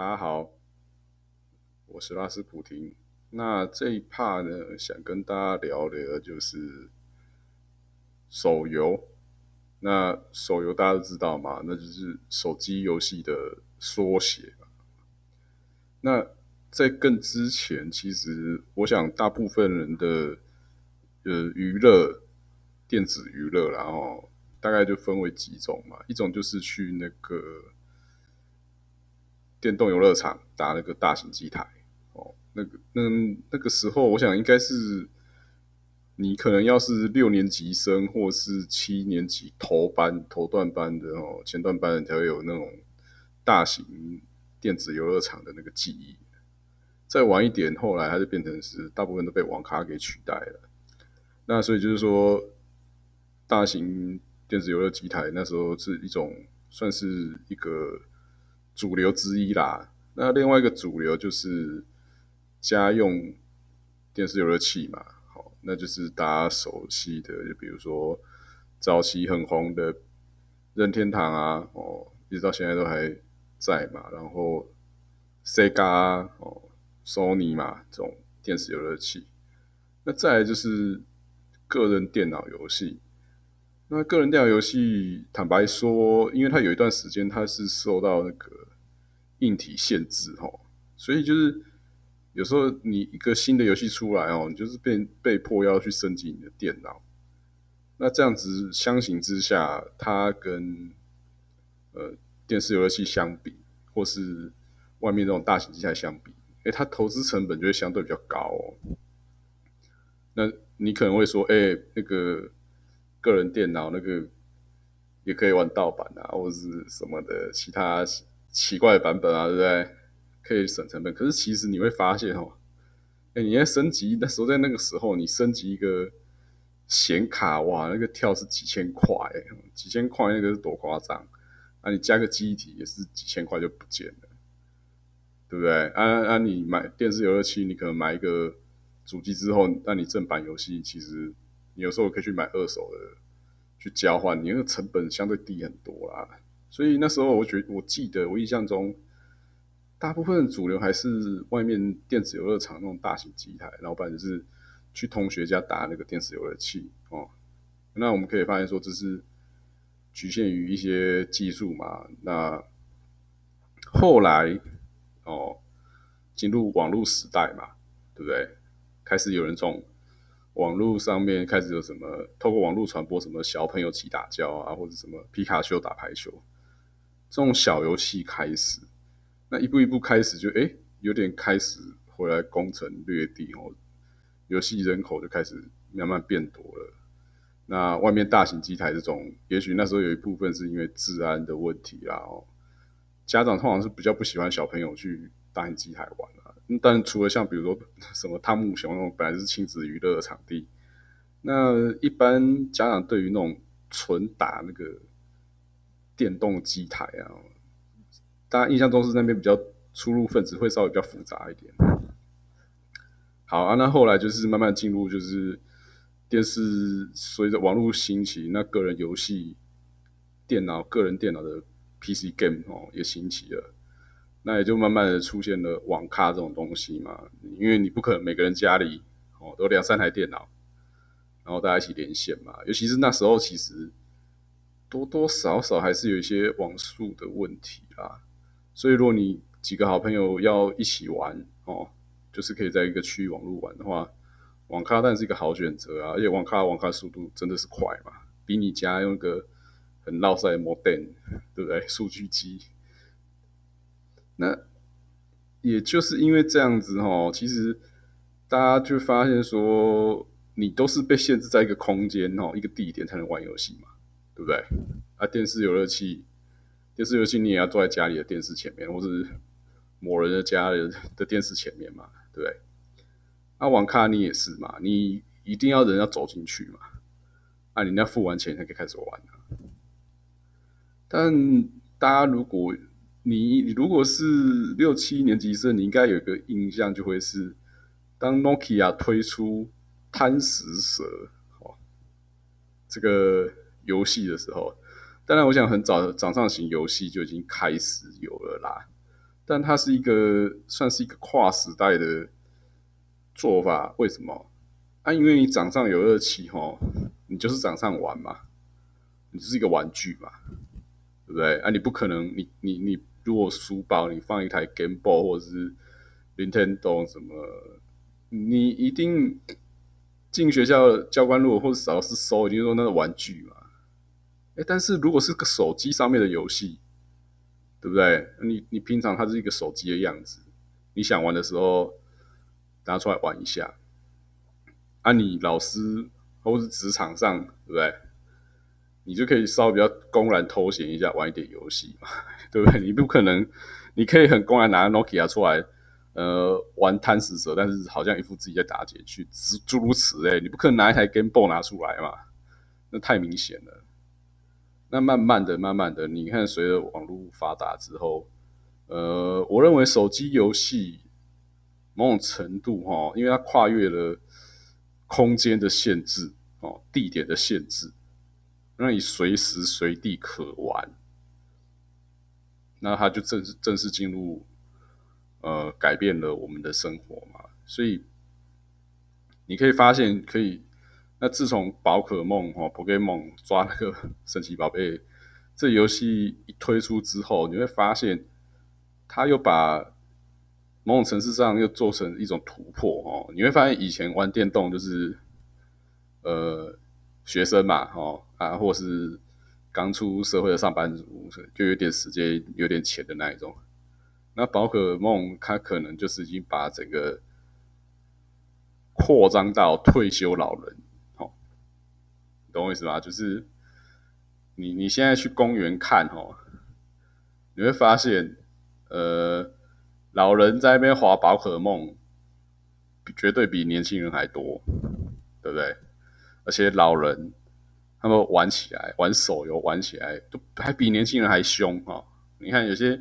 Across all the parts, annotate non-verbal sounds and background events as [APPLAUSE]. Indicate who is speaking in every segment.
Speaker 1: 大家好，我是拉斯普廷。那这一 part 呢，想跟大家聊聊就是手游。那手游大家都知道嘛，那就是手机游戏的缩写。那在更之前，其实我想大部分人的呃娱乐电子娱乐，然后大概就分为几种嘛，一种就是去那个。电动游乐场打那个大型机台哦，那个那那个时候，我想应该是你可能要是六年级生或是七年级头班头段班的哦，前段班的才会有那种大型电子游乐场的那个记忆。再晚一点，后来它就变成是大部分都被网咖给取代了。那所以就是说，大型电子游乐机台那时候是一种算是一个。主流之一啦，那另外一个主流就是家用电视游乐器嘛，好，那就是大家熟悉的，就比如说早期很红的任天堂啊，哦，一直到现在都还在嘛，然后 Sega 哦，Sony 嘛，这种电视游乐器，那再来就是个人电脑游戏。那个人电脑游戏，坦白说，因为它有一段时间它是受到那个硬体限制哈，所以就是有时候你一个新的游戏出来哦，你就是被被迫要去升级你的电脑。那这样子相形之下，它跟呃电视游戏相比，或是外面这种大型机台相比，哎，它投资成本就会相对比较高哦。那你可能会说，哎，那个个人电脑那个也可以玩盗版啊，或者是什么的其他。奇怪的版本啊，对不对？可以省成本，可是其实你会发现哦，哎，你在升级那时候，在那个时候，你升级一个显卡，哇，那个跳是几千块，几千块那个是多夸张啊！你加个机体也是几千块就不见了，对不对？啊啊，你买电视游乐器，你可能买一个主机之后，那你正版游戏其实你有时候可以去买二手的去交换，你那个成本相对低很多啦。所以那时候，我觉我记得我印象中，大部分主流还是外面电子游乐场那种大型机台，然后不然就是去同学家打那个电子游乐器哦。那我们可以发现说，这是局限于一些技术嘛。那后来哦，进入网络时代嘛，对不对？开始有人从网络上面开始有什么，透过网络传播什么小朋友起打架啊，或者什么皮卡丘打排球。这种小游戏开始，那一步一步开始就哎，有点开始回来攻城略地哦，游戏人口就开始慢慢变多了。那外面大型机台这种，也许那时候有一部分是因为治安的问题啦哦，家长通常是比较不喜欢小朋友去大型机台玩啊。但除了像比如说 [LAUGHS] 什么汤姆熊那种本来是亲子娱乐的场地，那一般家长对于那种纯打那个。电动机台啊，大家印象中是那边比较出入分子会稍微比较复杂一点。好啊，那后来就是慢慢进入，就是电视随着网络兴起，那个人游戏电脑、个人电脑的 PC game 哦也兴起了，那也就慢慢的出现了网咖这种东西嘛。因为你不可能每个人家里哦都两三台电脑，然后大家一起连线嘛。尤其是那时候，其实。多多少少还是有一些网速的问题啊，所以如果你几个好朋友要一起玩哦，就是可以在一个区域网络玩的话，网咖当然是一个好选择啊，而且网咖网咖速度真的是快嘛，比你家用一个很老塞的 modem，对不对？数据机，那也就是因为这样子哦，其实大家就发现说，你都是被限制在一个空间哦，一个地点才能玩游戏嘛。对不对？啊，电视游乐器，电视游戏你也要坐在家里的电视前面，或是某人的家的的电视前面嘛，对不对？啊，网咖你也是嘛，你一定要人要走进去嘛，啊，你要付完钱才可以开始玩啊。但大家如果你如果是六七年级生，你应该有一个印象，就会是当 Nokia 推出贪食蛇，哦，这个。游戏的时候，当然，我想很早掌上型游戏就已经开始有了啦。但它是一个算是一个跨时代的做法。为什么？啊，因为你掌上有热气吼，你就是掌上玩嘛，你就是一个玩具嘛，对不对？啊，你不可能，你你你，如果书包你放一台 Game Boy 或者是 Nintendo 什么，你一定进学校教官如果或者老师收，一定说那个玩具嘛。但是如果是个手机上面的游戏，对不对？你你平常它是一个手机的样子，你想玩的时候拿出来玩一下。啊，你老师或是职场上，对不对？你就可以稍微比较公然偷闲一下，玩一点游戏嘛，[LAUGHS] 对不对？你不可能，你可以很公然拿 Nokia 出来，呃，玩贪食蛇，但是好像一副自己在打劫去，诸如此类，你不可能拿一台 Game Boy 拿出来嘛，那太明显了。那慢慢的、慢慢的，你看，随着网络发达之后，呃，我认为手机游戏某种程度哈，因为它跨越了空间的限制哦，地点的限制，让你随时随地可玩，那它就正式正式进入呃，改变了我们的生活嘛。所以你可以发现，可以。那自从宝可梦哦，Pokemon 抓那个神奇宝贝这游戏一推出之后，你会发现，它又把某种程式上又做成一种突破哦。你会发现以前玩电动就是呃学生嘛，哦啊，或是刚出社会的上班族，就有点时间、有点钱的那一种。那宝可梦它可能就是已经把整个扩张到退休老人。懂我意思吧？就是你你现在去公园看哦，你会发现，呃，老人在那边滑宝可梦，绝对比年轻人还多，对不对？而且老人他们玩起来，玩手游玩起来，都还比年轻人还凶哈！你看有些，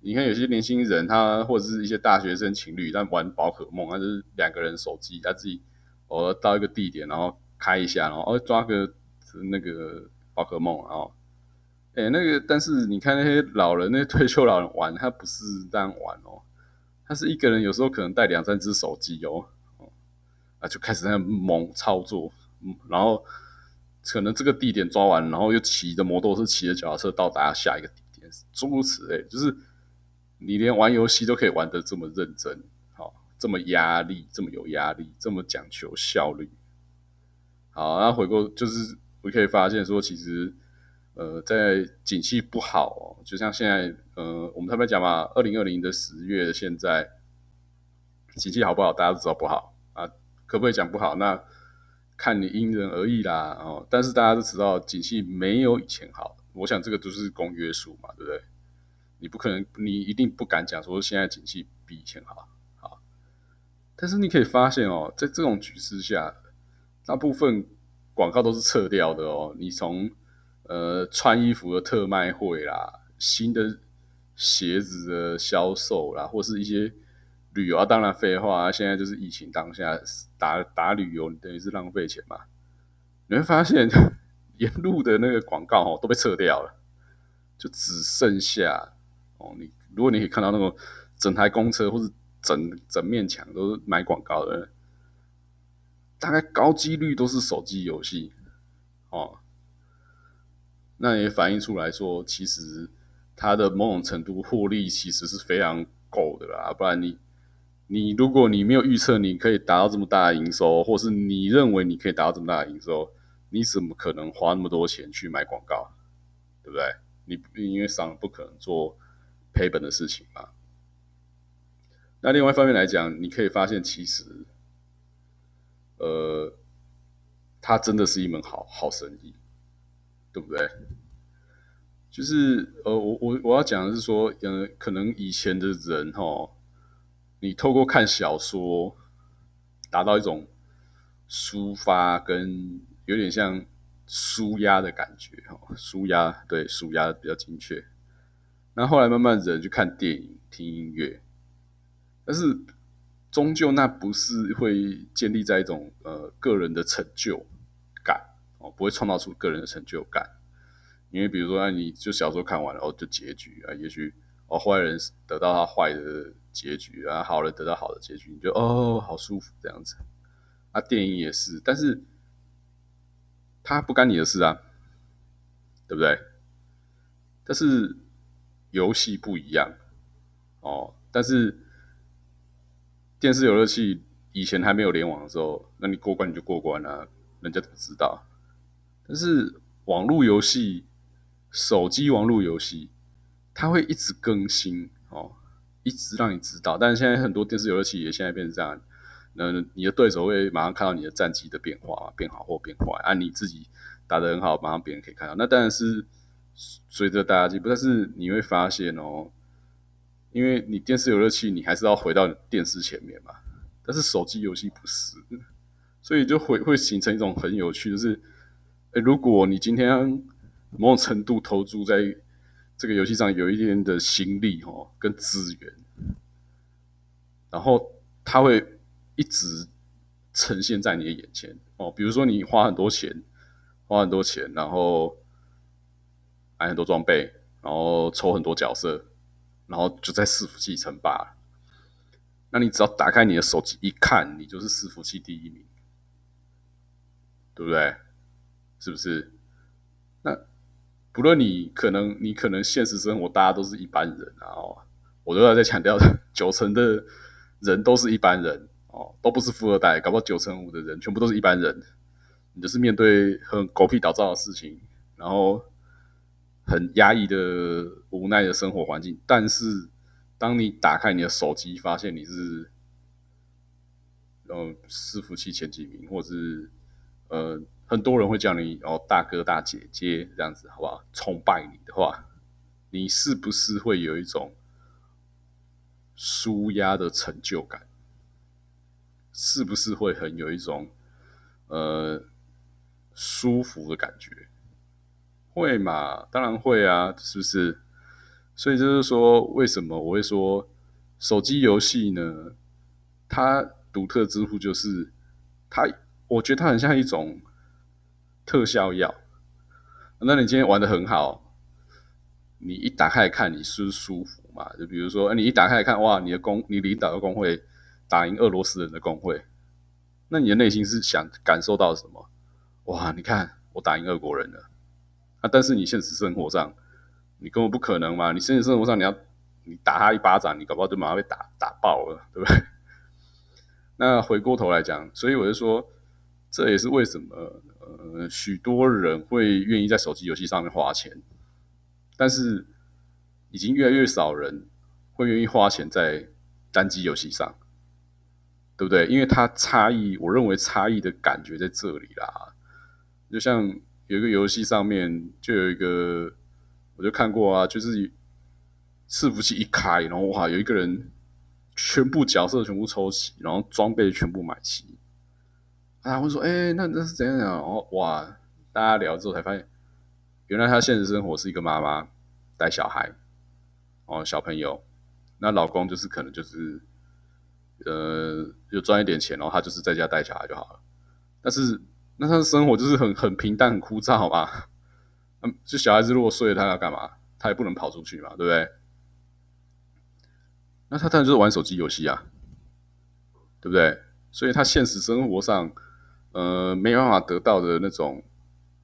Speaker 1: 你看有些年轻人，他或者是一些大学生情侣，但玩宝可梦，他就是两个人手机，他自己我到一个地点，然后。开一下，然后抓个那个宝可梦，然后，哎，那个，但是你看那些老人，那些退休老人玩，他不是这样玩哦，他是一个人，有时候可能带两三只手机哦，啊，就开始在猛操作，嗯，然后可能这个地点抓完，然后又骑着摩托车、骑着脚踏车到达下一个地点，诸如此类，就是你连玩游戏都可以玩得这么认真，好，这么压力，这么有压力，这么讲求效率。好，那回过就是我可以发现说，其实呃，在景气不好，就像现在呃，我们特别讲嘛，二零二零的十月，现在景气好不好，大家都知道不好啊，可不可以讲不好？那看你因人而异啦哦。但是大家都知道，景气没有以前好，我想这个都是公约数嘛，对不对？你不可能，你一定不敢讲说现在景气比以前好，好。但是你可以发现哦，在这种局势下。大部分广告都是撤掉的哦。你从呃穿衣服的特卖会啦，新的鞋子的销售啦，或是一些旅游啊，当然废话啊，现在就是疫情当下打打旅游，你等于是浪费钱嘛。你会发现沿路的那个广告哦都被撤掉了，就只剩下哦你如果你可以看到那种整台公车或者整整面墙都是买广告的。大概高几率都是手机游戏，哦，那也反映出来说，其实它的某种程度获利其实是非常够的啦。不然你，你如果你没有预测你可以达到这么大的营收，或是你认为你可以达到这么大的营收，你怎么可能花那么多钱去买广告？对不对？你因为商不可能做赔本的事情嘛。那另外一方面来讲，你可以发现其实。呃，它真的是一门好好生意，对不对？就是呃，我我我要讲的是说，呃，可能以前的人哈，你透过看小说，达到一种抒发跟有点像舒压的感觉哈，舒压对舒压比较精确。那后来慢慢人去看电影、听音乐，但是。终究那不是会建立在一种呃个人的成就感哦，不会创造出个人的成就感。因为比如说，你就小说看完了哦，就结局啊，也许哦，坏人得到他坏的结局啊，好人得到好的结局，你就哦，好舒服这样子。啊，电影也是，但是他不干你的事啊，对不对？但是游戏不一样哦，但是电视游乐器以前还没有联网的时候，那你过关你就过关啊，人家怎么知道？但是网络游戏、手机网络游戏，它会一直更新哦，一直让你知道。但是现在很多电视游乐器也现在变成这样，那你的对手会马上看到你的战绩的变化，变好或变坏。啊，你自己打得很好，马上别人可以看到。那当然是随着大家进步，但是你会发现哦，因为你电视游乐器，你还是要回到电视前面嘛。但是手机游戏不是，所以就会会形成一种很有趣，就是。哎，如果你今天某种程度投注在这个游戏上有一点的心力哦，跟资源，然后它会一直呈现在你的眼前哦。比如说你花很多钱，花很多钱，然后买很多装备，然后抽很多角色，然后就在伺服器称霸。那你只要打开你的手机一看，你就是伺服器第一名，对不对？是不是？那不论你可能，你可能现实生活大家都是一般人啊，哦，我都要在强调，[LAUGHS] 九成的人都是一般人哦，都不是富二代，搞不好九成五的人全部都是一般人。你就是面对很狗屁倒灶的事情，然后很压抑的无奈的生活环境，但是当你打开你的手机，发现你是，嗯，伺服器前几名，或者是呃。很多人会叫你哦，大哥大姐姐这样子，好不好？崇拜你的话，你是不是会有一种舒压的成就感？是不是会很有一种呃舒服的感觉？会嘛？当然会啊，是不是？所以就是说，为什么我会说手机游戏呢？它独特之处就是它，我觉得它很像一种。特效药，那你今天玩的很好，你一打开看，你是舒服嘛？就比如说，你一打开看，哇，你的工，你领导的工会打赢俄罗斯人的工会，那你的内心是想感受到什么？哇，你看我打赢俄国人了啊！但是你现实生活上，你根本不可能嘛！你现实生活上，你要你打他一巴掌，你搞不好就马上被打打爆了，对不对？[LAUGHS] 那回过头来讲，所以我就说，这也是为什么。呃，许多人会愿意在手机游戏上面花钱，但是已经越来越少人会愿意花钱在单机游戏上，对不对？因为它差异，我认为差异的感觉在这里啦。就像有一个游戏上面就有一个，我就看过啊，就是伺服器一开，然后哇，有一个人全部角色全部抽齐，然后装备全部买齐。啊，会说，哎，那那是怎样讲？哦，哇，大家聊之后才发现，原来他现实生活是一个妈妈带小孩，哦，小朋友，那老公就是可能就是，呃，有赚一点钱，然后他就是在家带小孩就好了。但是，那他的生活就是很很平淡、很枯燥好吧。嗯，就小孩子如果睡了，他要干嘛？他也不能跑出去嘛，对不对？那他当然就是玩手机游戏啊，对不对？所以他现实生活上。呃，没办法得到的那种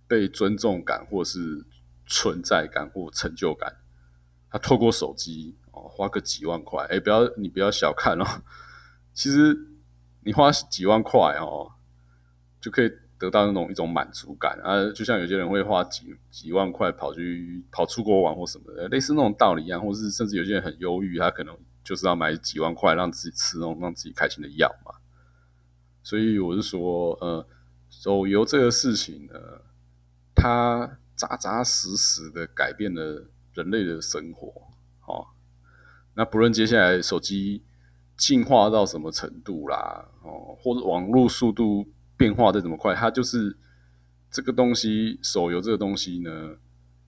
Speaker 1: 被尊重感，或是存在感或成就感，他透过手机哦，花个几万块，哎，不要你不要小看哦，其实你花几万块哦，就可以得到那种一种满足感啊，就像有些人会花几几万块跑去跑出国玩或什么的，类似那种道理一样，或是甚至有些人很忧郁，他可能就是要买几万块让自己吃那种让自己开心的药嘛。所以我是说，呃，手游这个事情呢，它扎扎实实的改变了人类的生活，哦，那不论接下来手机进化到什么程度啦，哦，或者网络速度变化再怎么快，它就是这个东西，手游这个东西呢，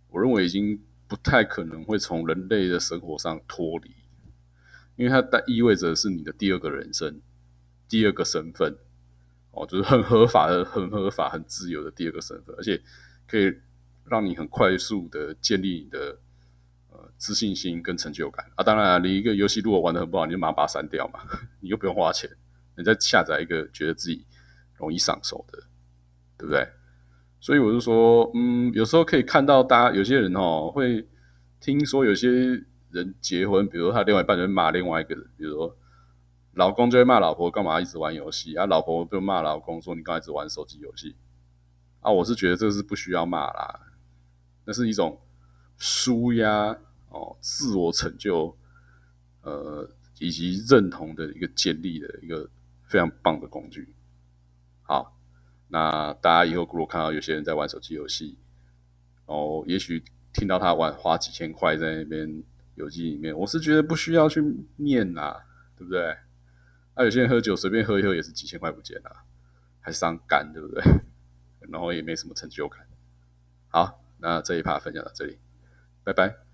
Speaker 1: 我认为已经不太可能会从人类的生活上脱离，因为它代意味着是你的第二个人生，第二个身份。哦，就是很合法的、很合法、很自由的第二个身份，而且可以让你很快速的建立你的呃自信心跟成就感啊。当然，你一个游戏如果玩的很不好，你就马上把它删掉嘛，[LAUGHS] 你又不用花钱，你再下载一个觉得自己容易上手的，对不对？所以我就说，嗯，有时候可以看到大家有些人哦，会听说有些人结婚，比如他另外一半就骂另外一个人，比如说老公就会骂老婆干嘛一直玩游戏啊，老婆就骂老公说你刚才一直玩手机游戏啊。我是觉得这是不需要骂啦，那是一种舒压哦，自我成就，呃，以及认同的一个建立的一个非常棒的工具。好。那大家以后如果看到有些人在玩手机游戏，哦，也许听到他玩花几千块在那边游戏里面，我是觉得不需要去念呐，对不对？那有些人喝酒随便喝一喝也是几千块不见了，还伤肝，对不对？[LAUGHS] 然后也没什么成就感。好，那这一趴分享到这里，拜拜。